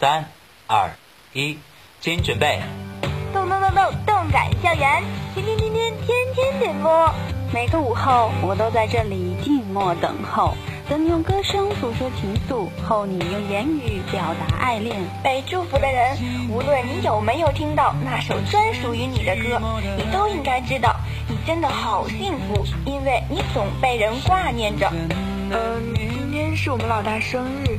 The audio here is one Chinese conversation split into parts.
三、二、一，请准备。动动动动动感校园，天天天天天天点播。每个午后，我都在这里静默等候，等你用歌声诉说情愫，后你用言语表达爱恋。被祝福的人，无论你有没有听到那首专属于你的歌，你都应该知道，你真的好幸福，因为你总被人挂念着。嗯，今天是我们老大生日，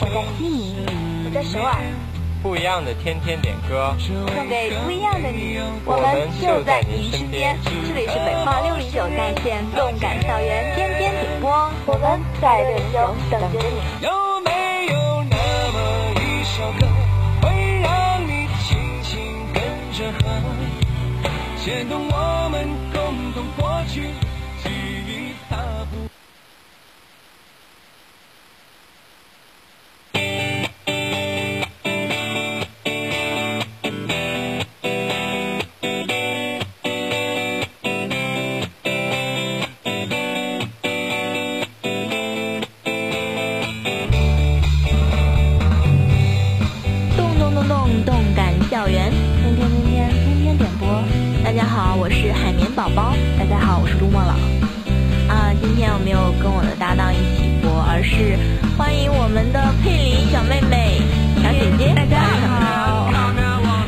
我在悉尼，我在首尔。不一样的天天点歌，送给不一样的你，我们就在您身边。这里是北化六零九在线动感校园天天点播，我们在六零九等着你。宝宝。大家好，我是陆墨老。啊，今天我没有跟我的搭档一起播，而是欢迎我们的佩林小妹妹、小姐姐。大家好，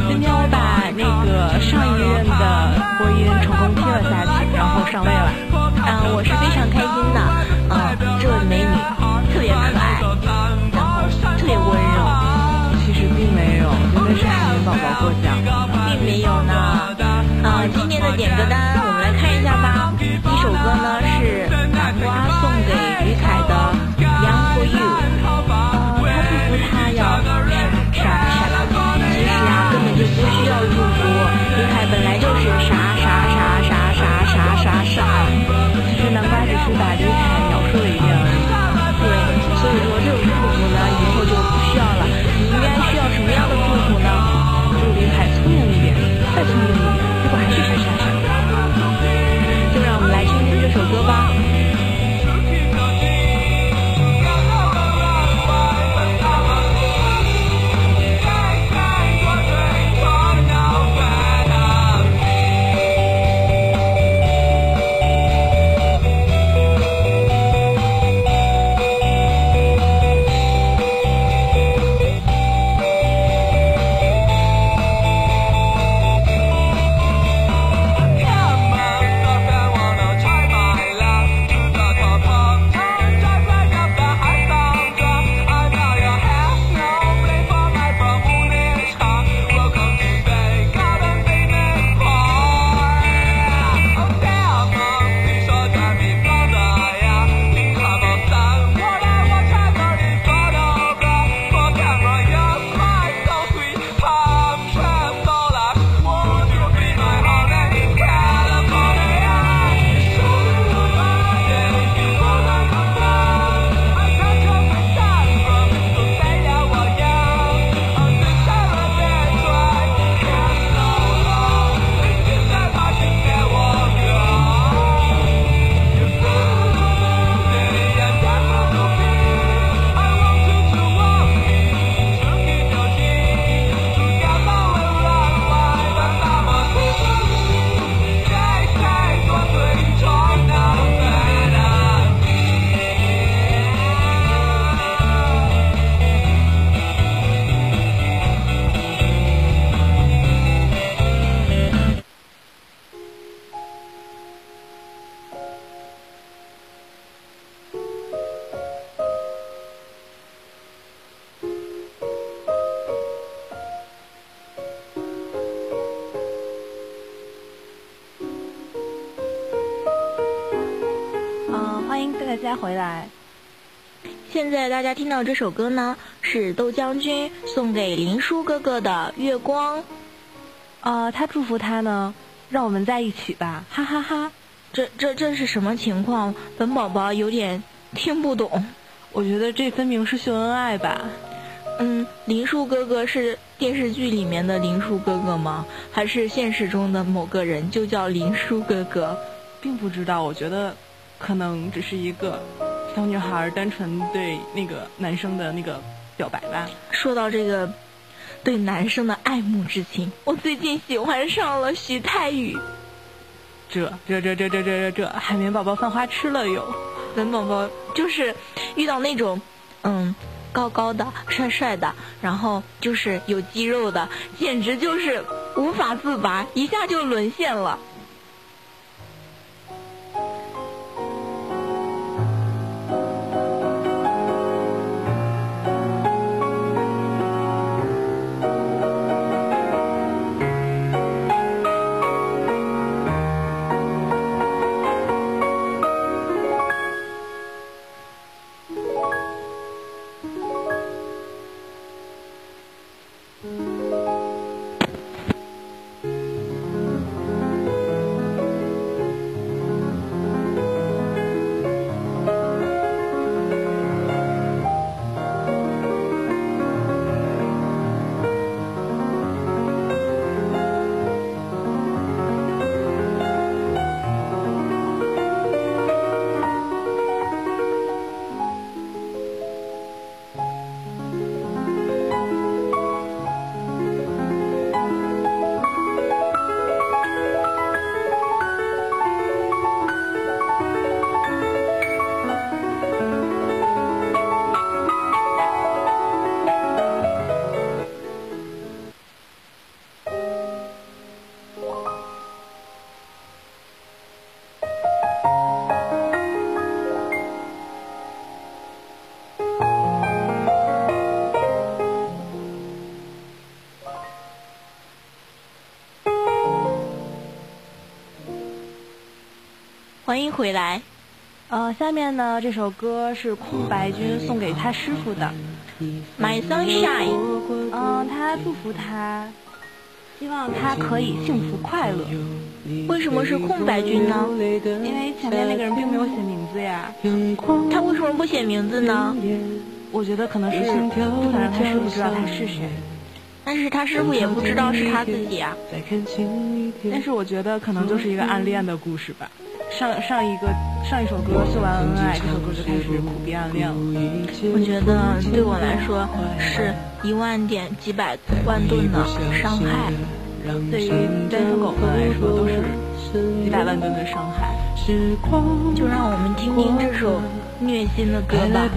今天我把那个上一任的播音成功踢了下去，然后上位了。嗯，我是非常开心的。嗯，这位美女特别可爱，然后特别温柔。其实并没有，真的是海绵宝宝过奖。并没有呢。啊，今天的点歌单我们来看一下吧。第一首歌呢是南瓜送给于凯的《Young for You》。来。现在大家听到这首歌呢，是是窦将军送给林叔哥哥的月光。啊，他祝福他呢，让我们在一起吧，哈哈哈。这这这是什么情况？本宝宝有点听不懂。我觉得这分明是秀恩爱吧。嗯，林叔哥哥是电视剧里面的林叔哥哥吗？还是现实中的某个人就叫林叔哥哥？并不知道。我觉得可能只是一个小女孩单纯对那个男生的那个表白吧。说到这个对男生的爱慕之情，我最近喜欢上了徐太宇。这这这这这这这这海绵宝宝犯花痴了哟！本宝宝就是遇到那种嗯高高的帅帅的，然后就是有肌肉的，简直就是无法自拔，一下就沦陷了。欢迎回来。呃，下面呢，这首歌是空白君送给他师傅的，My Sunshine。嗯，他祝福他，希望他可以幸福快乐。为什么是空白君呢？因为前面那个人并没有写名字呀。他为什么不写名字呢？我觉得可能是不想让他师傅知道他是谁。但是他师傅也不知道是他自己啊。但是我觉得可能就是一个暗恋的故事吧。上上一个上一首歌秀完恩爱，这首歌就开始苦逼暗恋了。我觉得对我来说是一万点几百万吨的伤害，对于单身狗们来说都是几百万吨的伤害。就让我们听听这首虐心的歌吧。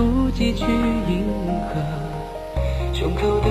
胸口的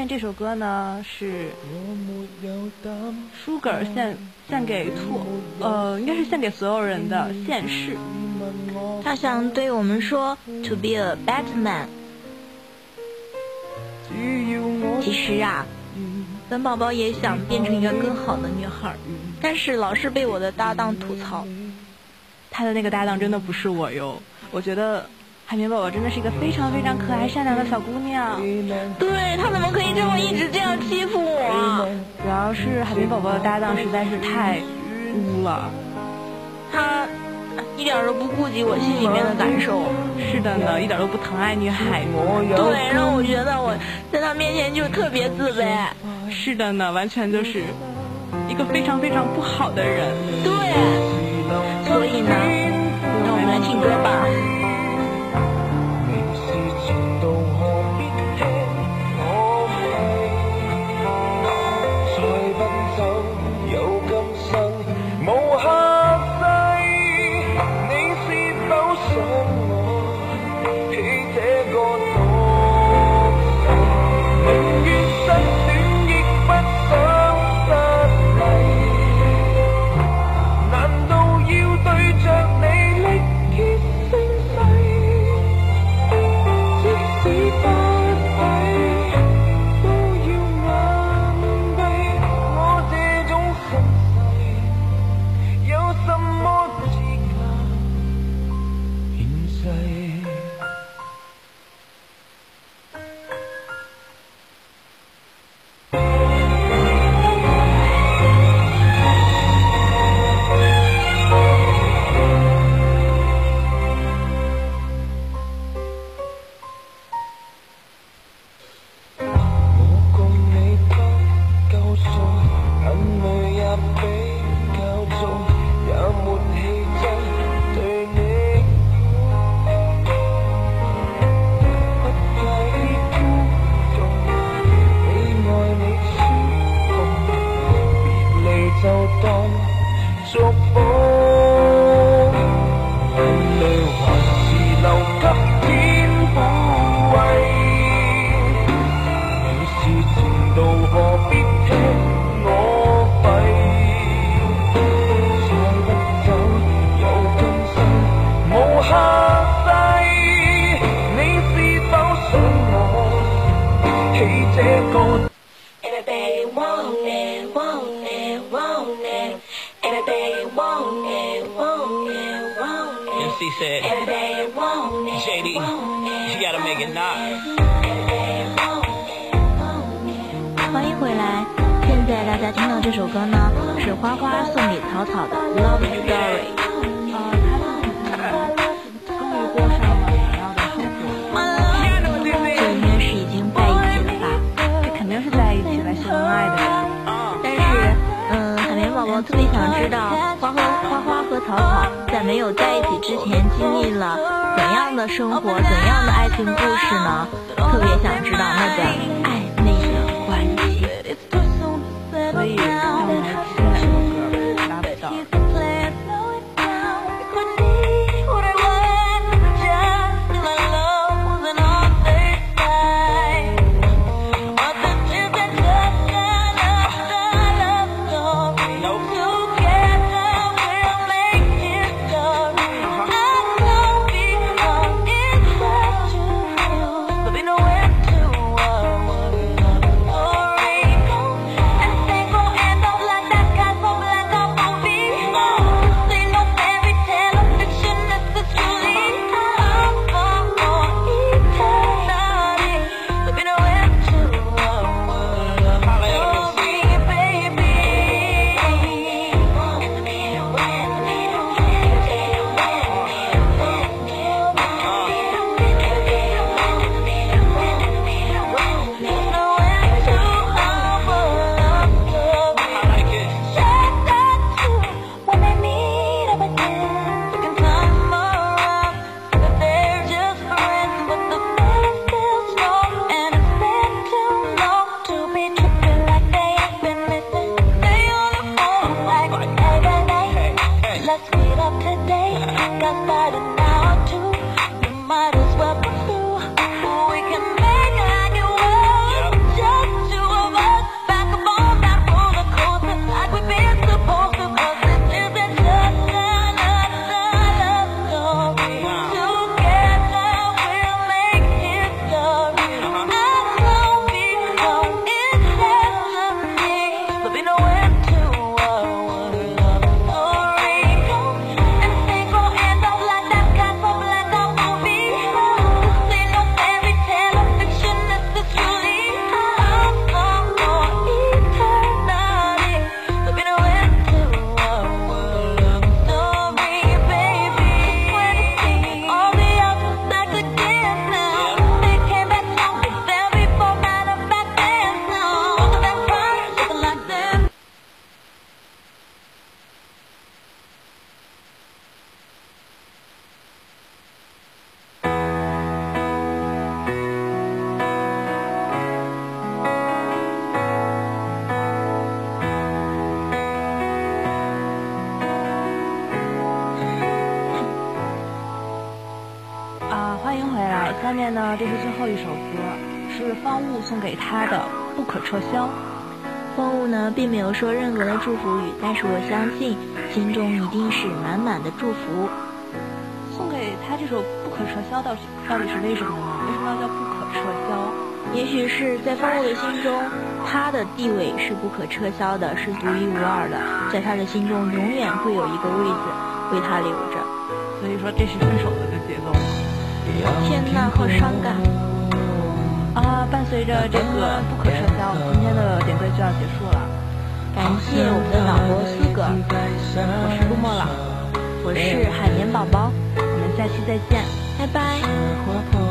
面这首歌呢是 Sugar 献献给兔，呃，应该是献给所有人的现世。他想对我们说：“To be a better man。”其实啊，本宝宝也想变成一个更好的女孩，但是老是被我的搭档吐槽。他的那个搭档真的不是我哟，我觉得。海绵宝宝真的是一个非常非常可爱善良的小姑娘，对她怎么可以这么一直这样欺负我？主要是海绵宝宝的搭档实在是太污了，他一点都不顾及我心里面的感受。是的呢，一点都不疼爱女孩。对，让我觉得我在他面前就特别自卑。是的呢，完全就是一个非常非常不好的人。对，所以呢，让我们来听歌吧。走动。欢迎回来！现在大家听到这首歌呢，是花花送给草草的《Love Story》。呃，他终于过上了想要的生活。这应该是已经在一起了吧？这肯定是在一起了，秀恩爱的人。但是，嗯，海绵宝宝特别想知道，花和花花和草草在没有在一起之前经历了怎样的生活，怎样的爱情故事呢？特别想知道那个下面呢，这是最后一首歌，是方悟送给他的《不可撤销》。方悟呢，并没有说任何的祝福语，但是我相信心中一定是满满的祝福。送给他这首《不可撤销》到底到底是为什么呢？为什么要叫不可撤销？也许是在方悟的心中，他的地位是不可撤销的，是独一无二的，在他的心中永远会有一个位子为他留着。所以说这是分手的。天呐，好伤感！啊，伴随着这个不可撤销，今天的点歌就要结束了。感谢我们的导播苏哥，我是陆墨朗，我是海绵宝宝，我们下期再见，拜拜。